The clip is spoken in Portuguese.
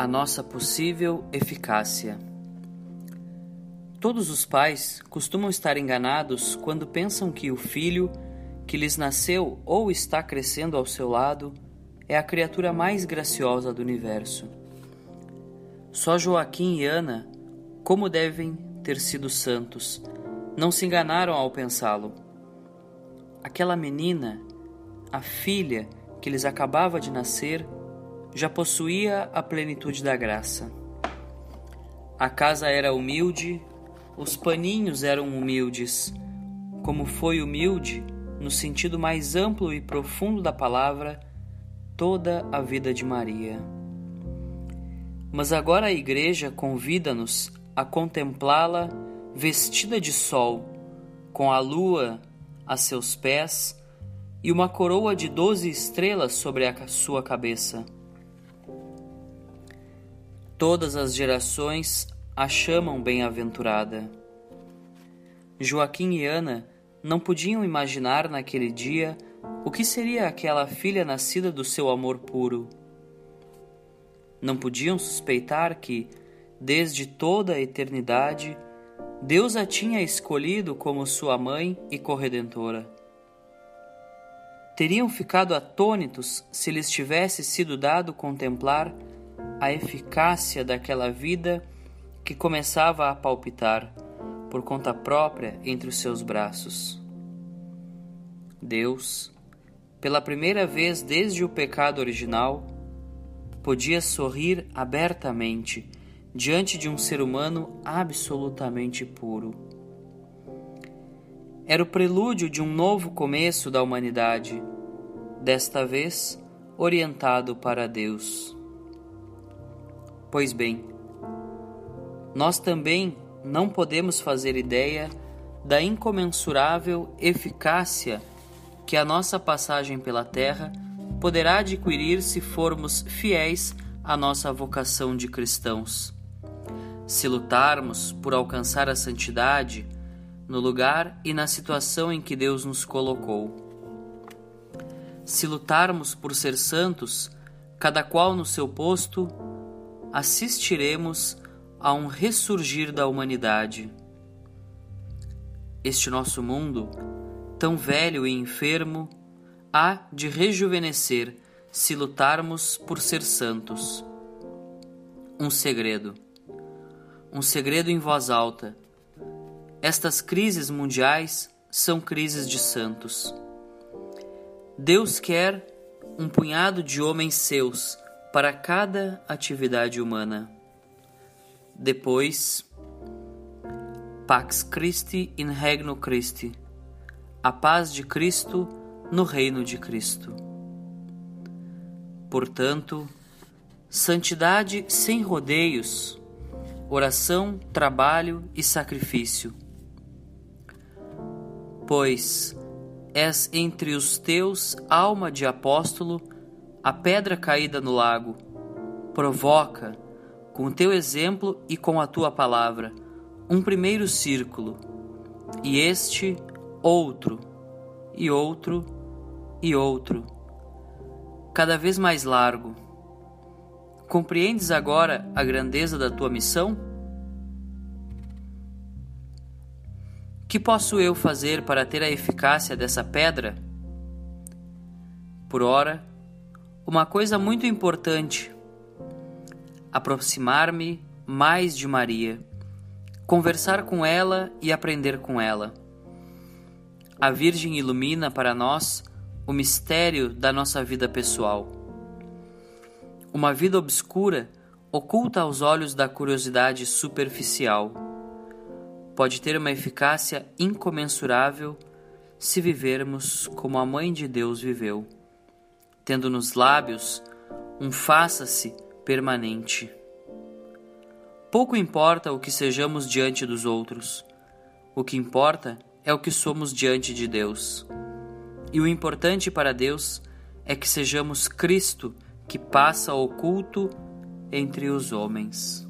a nossa possível eficácia. Todos os pais costumam estar enganados quando pensam que o filho que lhes nasceu ou está crescendo ao seu lado é a criatura mais graciosa do universo. Só Joaquim e Ana, como devem ter sido santos, não se enganaram ao pensá-lo. Aquela menina, a filha que lhes acabava de nascer, já possuía a plenitude da graça. A casa era humilde, os paninhos eram humildes, como foi humilde, no sentido mais amplo e profundo da palavra, toda a vida de Maria. Mas agora a Igreja convida-nos a contemplá-la vestida de sol, com a lua a seus pés e uma coroa de doze estrelas sobre a sua cabeça. Todas as gerações a chamam bem-aventurada. Joaquim e Ana não podiam imaginar naquele dia o que seria aquela filha nascida do seu amor puro. Não podiam suspeitar que, desde toda a eternidade, Deus a tinha escolhido como sua mãe e corredentora. Teriam ficado atônitos se lhes tivesse sido dado contemplar a eficácia daquela vida que começava a palpitar por conta própria entre os seus braços. Deus, pela primeira vez desde o pecado original, podia sorrir abertamente diante de um ser humano absolutamente puro. Era o prelúdio de um novo começo da humanidade, desta vez orientado para Deus. Pois bem, nós também não podemos fazer ideia da incomensurável eficácia que a nossa passagem pela terra poderá adquirir se formos fiéis à nossa vocação de cristãos. Se lutarmos por alcançar a santidade no lugar e na situação em que Deus nos colocou. Se lutarmos por ser santos, cada qual no seu posto, assistiremos a um ressurgir da humanidade. Este nosso mundo, tão velho e enfermo, há de rejuvenescer se lutarmos por ser santos. Um segredo. Um segredo em voz alta. Estas crises mundiais são crises de santos. Deus quer um punhado de homens seus para cada atividade humana. Depois, Pax Christi in Regno Christi, a paz de Cristo no reino de Cristo. Portanto, santidade sem rodeios, oração, trabalho e sacrifício. Pois és entre os teus, alma de apóstolo, a pedra caída no lago, provoca, com o teu exemplo e com a tua palavra, um primeiro círculo, e este outro, e outro, e outro, cada vez mais largo. Compreendes agora a grandeza da tua missão? Que posso eu fazer para ter a eficácia dessa pedra? Por ora, uma coisa muito importante aproximar-me mais de Maria, conversar com ela e aprender com ela. A Virgem ilumina para nós o mistério da nossa vida pessoal. Uma vida obscura oculta aos olhos da curiosidade superficial. Pode ter uma eficácia incomensurável se vivermos como a Mãe de Deus viveu, tendo nos lábios um faça-se permanente. Pouco importa o que sejamos diante dos outros, o que importa é o que somos diante de Deus. E o importante para Deus é que sejamos Cristo que passa oculto entre os homens.